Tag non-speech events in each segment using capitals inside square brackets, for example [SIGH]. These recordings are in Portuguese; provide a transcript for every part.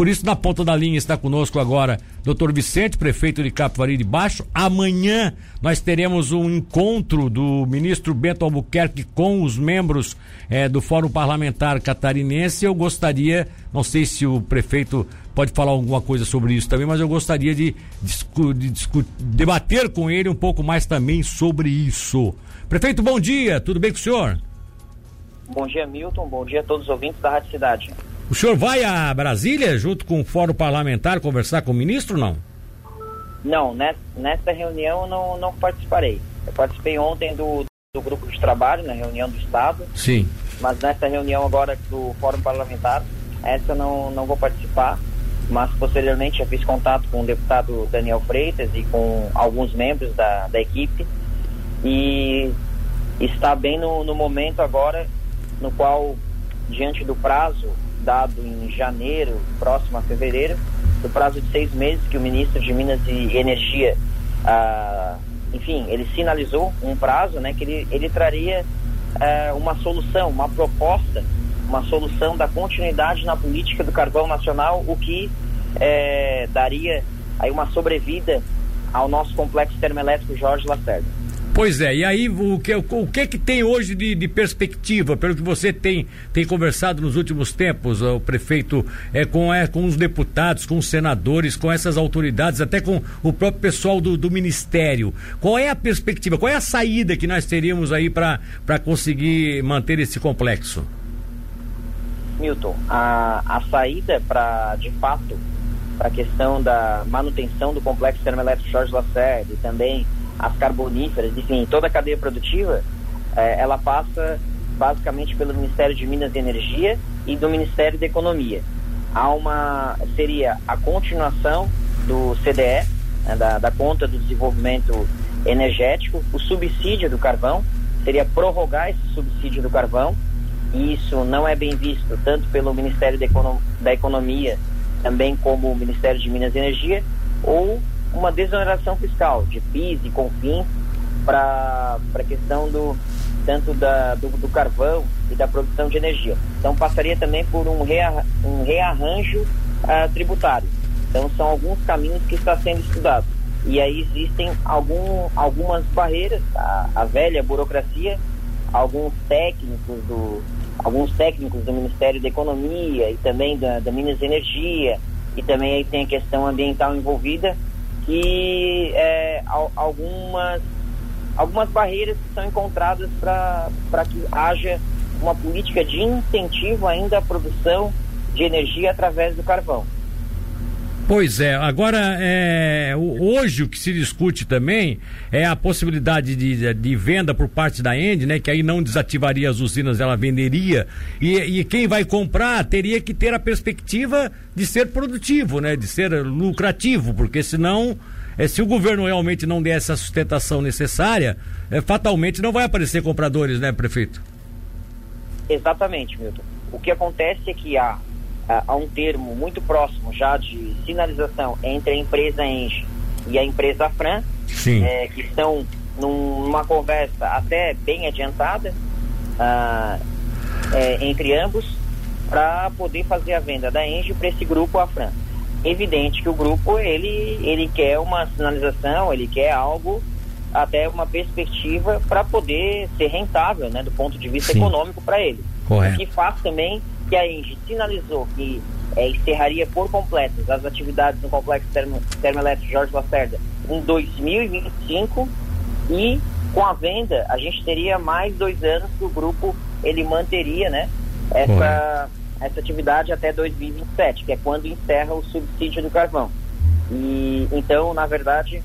Por isso, na ponta da linha está conosco agora Dr. Vicente, prefeito de Capivari de Baixo. Amanhã nós teremos um encontro do ministro Bento Albuquerque com os membros eh, do Fórum Parlamentar Catarinense. Eu gostaria, não sei se o prefeito pode falar alguma coisa sobre isso também, mas eu gostaria de, discu de debater com ele um pouco mais também sobre isso. Prefeito, bom dia, tudo bem com o senhor? Bom dia, Milton. Bom dia a todos os ouvintes da Rádio Cidade. O senhor vai a Brasília junto com o Fórum Parlamentar conversar com o ministro não? Não, nessa reunião não, não participarei. Eu participei ontem do, do grupo de trabalho, na reunião do Estado. Sim. Mas nessa reunião agora do Fórum Parlamentar, essa não, não vou participar. Mas posteriormente já fiz contato com o deputado Daniel Freitas e com alguns membros da, da equipe. E está bem no, no momento agora no qual, diante do prazo dado em janeiro, próximo a fevereiro, do prazo de seis meses que o ministro de Minas e Energia, ah, enfim, ele sinalizou um prazo, né, que ele, ele traria ah, uma solução, uma proposta, uma solução da continuidade na política do carvão nacional, o que eh, daria aí uma sobrevida ao nosso complexo termoelétrico Jorge Lacerda. Pois é, e aí o que, o que que tem hoje de, de, perspectiva, pelo que você tem, tem conversado nos últimos tempos, o prefeito, é, com, é, com os deputados, com os senadores, com essas autoridades, até com o próprio pessoal do, do Ministério. Qual é a perspectiva, qual é a saída que nós teríamos aí para conseguir manter esse complexo? Milton, a, a saída para, de fato, para a questão da manutenção do complexo termoelétrico Jorge Lacerda e também as carboníferas, enfim, toda a cadeia produtiva, é, ela passa basicamente pelo Ministério de Minas e Energia e do Ministério da Economia. Há uma seria a continuação do CDE, né, da, da conta do desenvolvimento energético, o subsídio do carvão seria prorrogar esse subsídio do carvão. E isso não é bem visto tanto pelo Ministério da, da Economia, também como o Ministério de Minas e Energia, ou uma desoneração fiscal de PIS e CONFINS para a questão do tanto da, do, do, carvão e da produção de energia. Então passaria também por um, rea, um rearranjo uh, tributário. Então são alguns caminhos que está sendo estudado. E aí existem algum, algumas barreiras, a, a velha burocracia, alguns técnicos do alguns técnicos do Ministério da Economia e também da, da Minas Energia e também aí tem a questão ambiental envolvida e é, algumas, algumas barreiras que são encontradas para que haja uma política de incentivo ainda à produção de energia através do carvão. Pois é, agora é, hoje o que se discute também é a possibilidade de, de venda por parte da End, né? Que aí não desativaria as usinas, ela venderia. E, e quem vai comprar teria que ter a perspectiva de ser produtivo, né? De ser lucrativo, porque senão, é, se o governo realmente não der essa sustentação necessária, é, fatalmente não vai aparecer compradores, né, prefeito? Exatamente, Milton. O que acontece é que há a, um termo muito próximo já de sinalização entre a empresa Engie e a empresa Fran, é, que estão numa conversa até bem adiantada uh, é, entre ambos para poder fazer a venda da Engie para esse grupo Afran. Evidente que o grupo ele ele quer uma sinalização, ele quer algo até uma perspectiva para poder ser rentável, né, do ponto de vista Sim. econômico para ele. Correto. O que faz também que a Engie sinalizou que é, encerraria por completo as atividades no complexo termo, termoelétrico Jorge Lacerda em 2025 e com a venda a gente teria mais dois anos que o grupo ele manteria né essa, essa atividade até 2027 que é quando encerra o subsídio do carvão. E então na verdade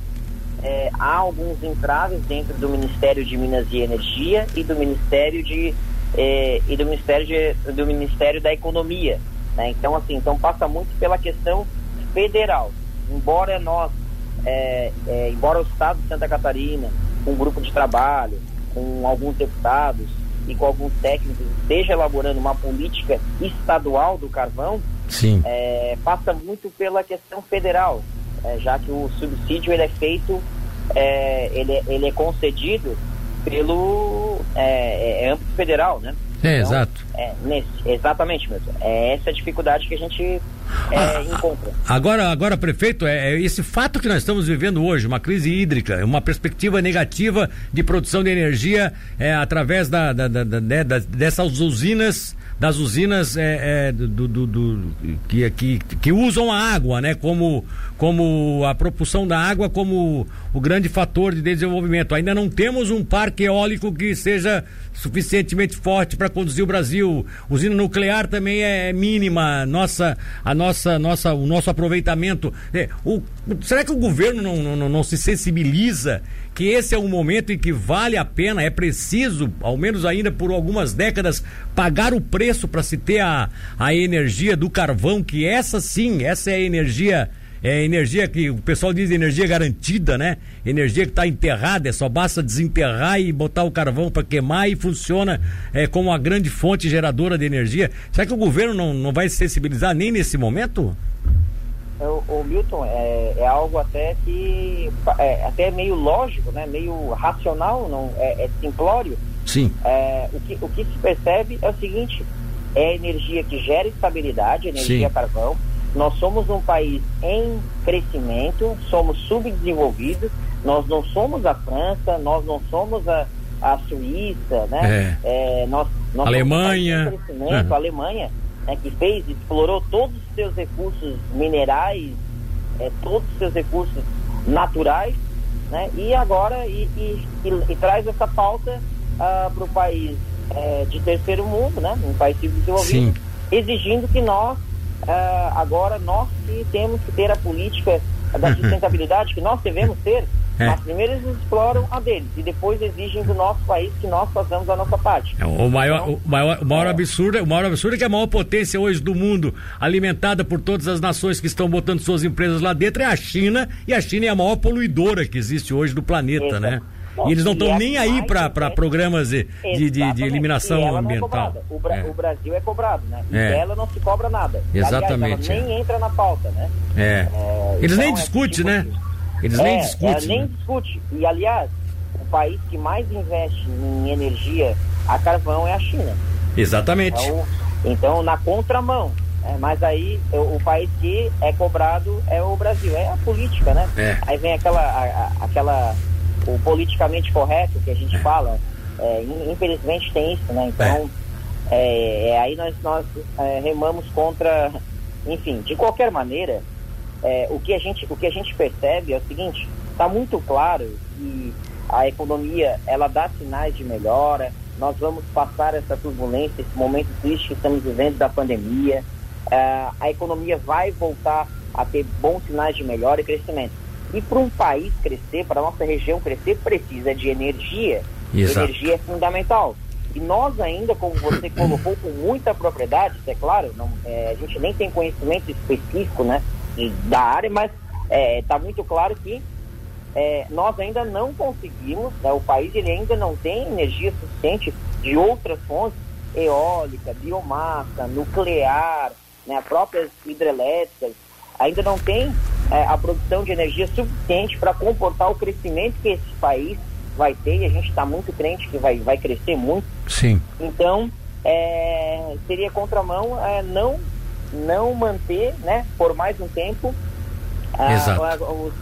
é, há alguns entraves dentro do Ministério de Minas e Energia e do Ministério de eh, e do Ministério, de, do Ministério da Economia. Né? Então, assim, então passa muito pela questão federal. Embora nós, é, é, embora o Estado de Santa Catarina, com um grupo de trabalho, com alguns deputados e com alguns técnicos, esteja elaborando uma política estadual do carvão, é, passa muito pela questão federal, é, já que o subsídio ele é feito, é, ele, ele é concedido pelo é, é, é âmbito federal, né? É, então, exato. É, nesse, exatamente, mesmo. É essa a dificuldade que a gente é, encontra. Agora, agora, prefeito, é, é, esse fato que nós estamos vivendo hoje, uma crise hídrica, uma perspectiva negativa de produção de energia é, através da, da, da, da, né, dessas usinas das usinas é, é, do, do, do, que, que, que usam a água, né? Como, como a propulsão da água como o grande fator de desenvolvimento. Ainda não temos um parque eólico que seja suficientemente forte para conduzir o Brasil. Usina nuclear também é mínima. Nossa, a nossa, nossa, o nosso aproveitamento. É, o, será que o governo não, não, não se sensibiliza que esse é um momento em que vale a pena, é preciso, ao menos ainda por algumas décadas, pagar o preço para se ter a, a energia do carvão, que essa sim, essa é a energia é energia que o pessoal diz energia garantida, né? Energia que está enterrada, é só basta desenterrar e botar o carvão para queimar e funciona é, como uma grande fonte geradora de energia. Será que o governo não, não vai se sensibilizar nem nesse momento? O, o Milton é, é, algo até que é até meio lógico, né? Meio racional, não é, é simplório. Sim. É, o, que, o que se percebe é o seguinte: é energia que gera estabilidade, energia Sim. carvão nós somos um país em crescimento, somos subdesenvolvidos, nós não somos a França, nós não somos a, a Suíça, né? É. É, nós, nós Alemanha. Somos um crescimento, uhum. Alemanha, né, que fez, explorou todos os seus recursos minerais, é, todos os seus recursos naturais, né? E agora e, e, e, e traz essa pauta ah, para o país é, de terceiro mundo, né? Um país subdesenvolvido, Sim. exigindo que nós uh, agora nós que temos que ter a política da sustentabilidade que nós devemos ter, é. mas primeiro eles exploram a deles e depois exigem do nosso país que nós façamos a nossa parte. É, o maior, então, o maior, o maior é. absurdo, o maior absurdo é que a maior potência hoje do mundo, alimentada por todas as nações que estão botando suas empresas lá dentro, é a China e a China é a maior poluidora que existe hoje do planeta, né? e eles não estão nem aí para programas de, de, de, de eliminação é ambiental. É o, Bra é. o, Brasil é cobrado, né? E é. dela não se cobra nada. Exatamente. Aliás, nem entra na pauta, né? É. eles então, nem discutem, tipo né? Eles nem discutem. nem né? discute. E aliás, o país que mais investe em energia a carvão é a China. Exatamente. Então, então na contramão. É, mas aí o, o, país que é cobrado é o Brasil. É a política, né? É. Aí vem aquela, a, a, aquela o politicamente correto que a gente é. fala, é, infelizmente tem isso, né? Então, é. é aí nós, nós é, remamos contra, enfim, de qualquer maneira, é, o, que a gente, o que a gente percebe é o seguinte, está muito claro que a economia, ela dá sinais de melhora, nós vamos passar essa turbulência, esse momento triste que estamos vivendo da pandemia, a economia vai voltar a ter bons sinais de melhora e crescimento. E para um país crescer, para a nossa região crescer, precisa de energia. Exato. Energia é fundamental. E nós ainda, como você [CLEARS THROAT] colocou com muita propriedade, é claro, não, é, a gente nem tem conhecimento específico né, da área, mas está é, tá muito claro que é, nós ainda não conseguimos, né, o país ele ainda não tem energia suficiente de outras fontes, eólica, biomassa, nuclear, né, próprias hidrelétricas, ainda não tem é, a produção de energia suficiente para comportar o crescimento que esse país vai ter, e a gente está muito crente que vai, vai crescer muito. Sim. Então, é, seria contramão é, não, não manter, né, por mais um tempo, a,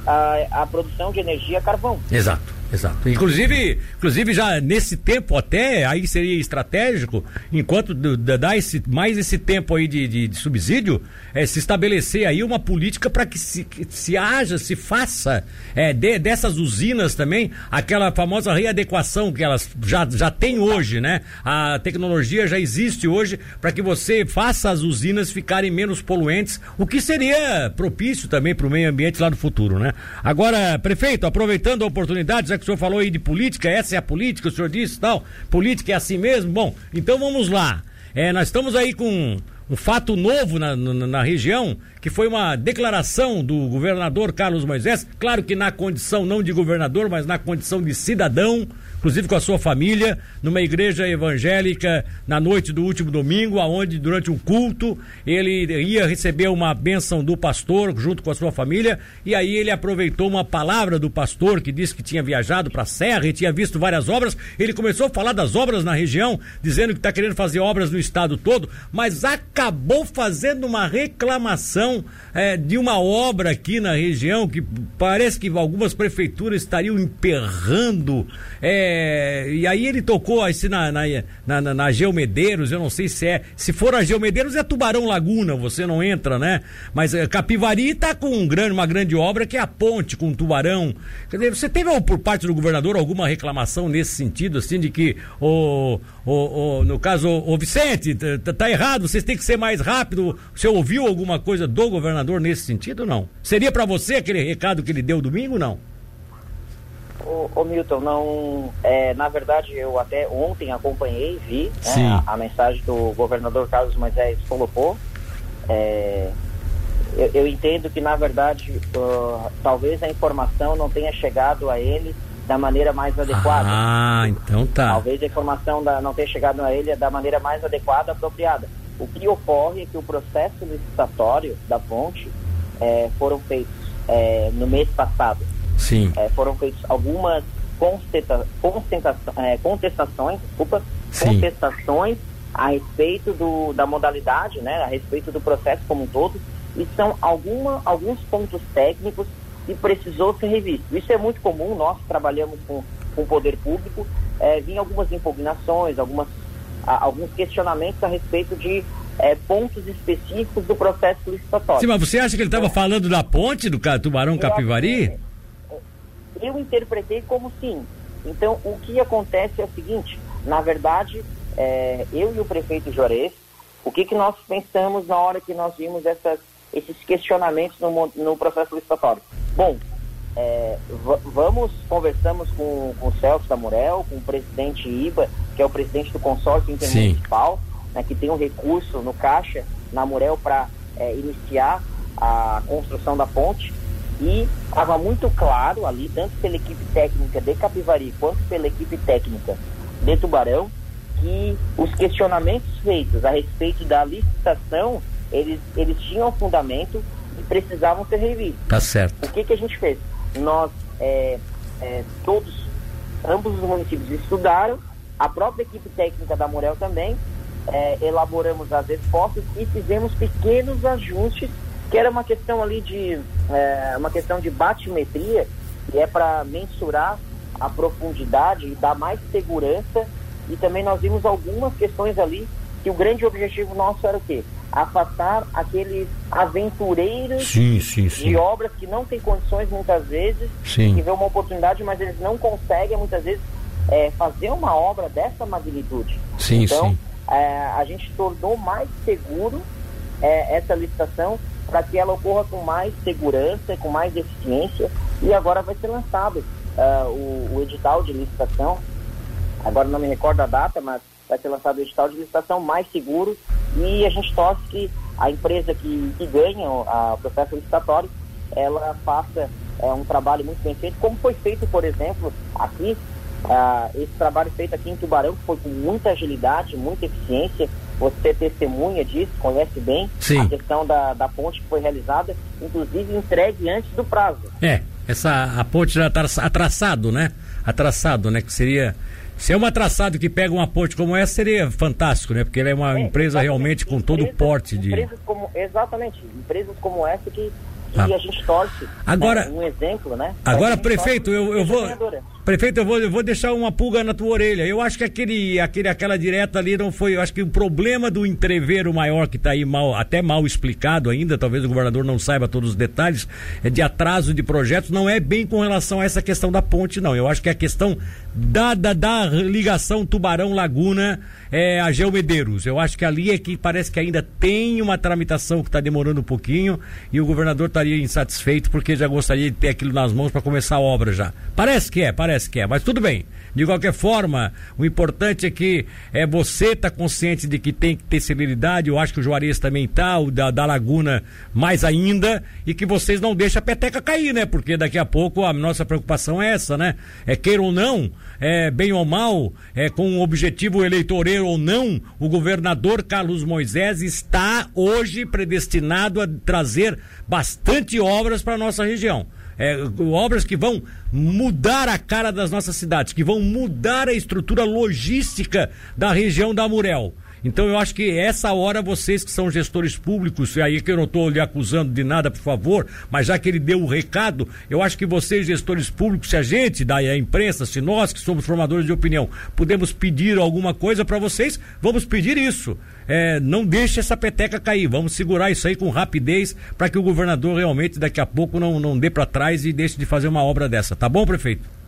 a, a, a produção de energia carvão. Exato. Exato. Inclusive, inclusive já nesse tempo até, aí seria estratégico, enquanto dá esse, mais esse tempo aí de, de, de subsídio, é, se estabelecer aí uma política para que se, que se haja, se faça é, de, dessas usinas também, aquela famosa readequação que elas já, já têm hoje, né? A tecnologia já existe hoje para que você faça as usinas ficarem menos poluentes, o que seria propício também para o meio ambiente lá no futuro, né? Agora, prefeito, aproveitando a oportunidade, já que o senhor falou aí de política, essa é a política, o senhor disse tal, política é assim mesmo. Bom, então vamos lá. É, nós estamos aí com um fato novo na, na, na região, que foi uma declaração do governador Carlos Moisés, claro que na condição não de governador, mas na condição de cidadão, inclusive com a sua família, numa igreja evangélica na noite do último domingo, aonde durante um culto ele ia receber uma bênção do pastor junto com a sua família, e aí ele aproveitou uma palavra do pastor que disse que tinha viajado para a Serra e tinha visto várias obras. Ele começou a falar das obras na região, dizendo que está querendo fazer obras no estado todo, mas acabou fazendo uma reclamação é, de uma obra aqui na região que parece que algumas prefeituras estariam emperrando. É, e aí ele tocou assim na, na, na, na Geomedeiros, eu não sei se é. Se for a Geomedeiros é Tubarão Laguna, você não entra, né? Mas é, Capivari está com um grande, uma grande obra que é a ponte com Tubarão. Quer dizer, você teve por parte do governador alguma reclamação nesse sentido, assim, de que o, o, o no caso, o Vicente, tá, tá errado, vocês têm que ser mais rápido. Você ouviu alguma coisa do governador nesse sentido ou não? Seria para você aquele recado que ele deu domingo ou não? Ô, ô, Milton, não. É, na verdade, eu até ontem acompanhei, vi né, a, a, mensagem do governador Carlos Moisés colocou. É, eu, eu, entendo que, na verdade, uh, talvez a informação não tenha chegado a ele da maneira mais adequada. Ah, então tá. Talvez a informação da, não tenha chegado a ele da maneira mais adequada, apropriada. O que ocorre é que o processo licitatório da ponte é, foram feitos é, no mês passado. Sim. É, foram feitas algumas é, contestações, desculpa, Sim. contestações a respeito do, da modalidade, né, a respeito do processo como um todo, e são alguma, alguns pontos técnicos que precisou ser revisto. Isso é muito comum, nós trabalhamos com, com o poder público, é, vinha algumas impugnações, algumas, a, alguns questionamentos a respeito de é, pontos específicos do processo licitatório. Sim, mas você acha que ele estava é. falando da ponte do Tubarão Capivari? Eu interpretei como sim. Então, o que acontece é o seguinte: na verdade, é, eu e o prefeito Juarez, o que, que nós pensamos na hora que nós vimos essas, esses questionamentos no, no processo licitatório? Bom, é, vamos, conversamos com, com o Celso Tamurel, com o presidente IBA, que é o presidente do consórcio intermunicipal, né, que tem um recurso no Caixa, na Murel, para é, iniciar a construção da ponte. E estava muito claro ali, tanto pela equipe técnica de Capivari quanto pela equipe técnica de Tubarão, que os questionamentos feitos a respeito da licitação, eles, eles tinham fundamento e precisavam ser revistos. Tá certo. O que, que a gente fez? Nós, é, é, todos, ambos os municípios estudaram, a própria equipe técnica da Morel também, é, elaboramos as respostas e fizemos pequenos ajustes que era uma questão ali de é, uma questão de batimetria, que é para mensurar a profundidade e dar mais segurança. E também nós vimos algumas questões ali que o grande objetivo nosso era o quê? Afastar aqueles aventureiros sim, sim, sim. de obras que não têm condições muitas vezes, que vê uma oportunidade, mas eles não conseguem muitas vezes é, fazer uma obra dessa magnitude. Então, é, a gente tornou mais seguro é, essa licitação para que ela ocorra com mais segurança, com mais eficiência. E agora vai ser lançado uh, o, o, edital de licitação. Agora não me recordo a data, mas vai ser lançado o edital de licitação mais seguro. E a gente torce que a empresa que, que ganha o processo licitatório, ela faça é, um trabalho muito bem feito, como foi feito, por exemplo, aqui Uh, esse trabalho feito aqui em Tubarão foi com muita agilidade, muita eficiência. Você testemunha disso, conhece bem Sim. a questão da, da ponte que foi realizada, inclusive entregue antes do prazo. É, essa a ponte já está atraçado, né? Atraçado, né? Que seria se é um atraçado que pega uma ponte como essa, seria fantástico, né? Porque ela é uma é, empresa realmente com todo o porte de. Empresas como, exatamente, empresas como essa que ah. e a gente torce agora, né, um exemplo, né? Agora, prefeito, eu, eu vou. Prefeito, eu vou, eu vou deixar uma pulga na tua orelha. Eu acho que aquele, aquele, aquela direta ali não foi. Eu acho que o problema do entreveiro maior que está aí mal, até mal explicado ainda, talvez o governador não saiba todos os detalhes, é de atraso de projetos, não é bem com relação a essa questão da ponte, não. Eu acho que é a questão da, da, da ligação Tubarão-Laguna é, a Geomedeiros. Eu acho que ali é que parece que ainda tem uma tramitação que está demorando um pouquinho e o governador estaria insatisfeito porque já gostaria de ter aquilo nas mãos para começar a obra já. Parece que é, parece parece que é. Mas tudo bem. De qualquer forma, o importante é que é, você está consciente de que tem que ter celeridade. Eu acho que o Juarez também está, o da, da Laguna mais ainda, e que vocês não deixem a peteca cair, né? Porque daqui a pouco a nossa preocupação é essa, né? É queira ou não, é, bem ou mal, é, com um objetivo eleitoreiro ou não, o governador Carlos Moisés está hoje predestinado a trazer bastante obras para a nossa região. É, obras que vão mudar a cara das nossas cidades, que vão mudar a estrutura logística da região da Murel. Então eu acho que essa hora vocês que são gestores públicos, e aí que eu não estou lhe acusando de nada, por favor, mas já que ele deu o recado, eu acho que vocês gestores públicos, se a gente, da imprensa, se nós que somos formadores de opinião, podemos pedir alguma coisa para vocês, vamos pedir isso. É, não deixe essa peteca cair, vamos segurar isso aí com rapidez para que o governador realmente daqui a pouco não, não dê para trás e deixe de fazer uma obra dessa, tá bom, prefeito?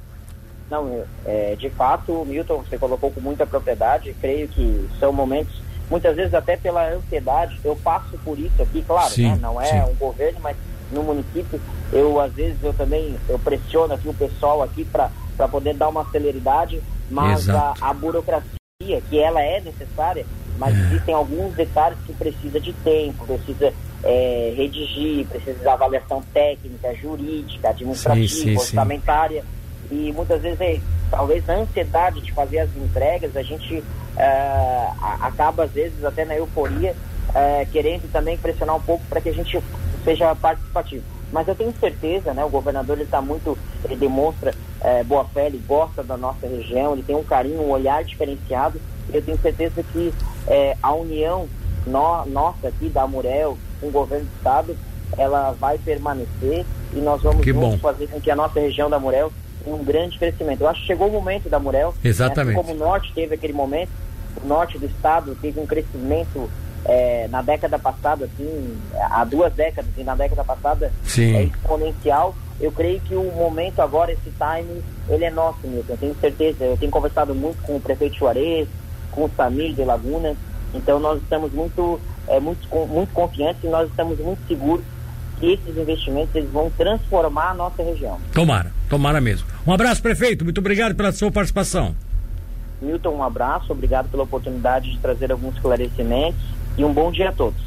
Não, é, de fato, Milton, você colocou com muita propriedade, creio que são momentos, muitas vezes até pela ansiedade, eu passo por isso aqui, claro, sim, né? não é sim. um governo, mas no município, eu às vezes eu também, eu pressiono aqui o pessoal aqui para poder dar uma celeridade, mas a, a, burocracia, que ela é necessária, mas é. existem alguns detalhes que precisa de tempo, precisa é, redigir, precisa de avaliação técnica, jurídica, administrativa, sim, sim, orçamentária e muitas vezes é, talvez na ansiedade de fazer as entregas a gente é, acaba às vezes até na euforia é, querendo também pressionar um pouco para que a gente seja participativo. Mas eu tenho certeza né o governador ele está muito ele demonstra é, boa fé ele gosta da nossa região ele tem um carinho um olhar diferenciado. Eu tenho certeza que a união no, nossa aqui da Murel com o governo do estado ela vai permanecer e nós vamos fazer com que a nossa região da Murel um grande crescimento. Eu acho que chegou o momento da Murel. Exatamente. Né? Assim como o norte teve aquele momento, o norte do estado teve um crescimento é, na década passada, assim, há duas décadas, e na década passada Sim. é exponencial. Eu creio que o momento agora, esse time, ele é nosso, Milton. Eu tenho certeza. Eu tenho conversado muito com o prefeito Juarez, com o Samir de Laguna. Então nós estamos muito, é, muito, muito confiantes e nós estamos muito seguros que esses investimentos eles vão transformar a nossa região. Tomara, tomara mesmo. Um abraço, prefeito. Muito obrigado pela sua participação. Milton, um abraço. Obrigado pela oportunidade de trazer alguns esclarecimentos e um bom dia a todos.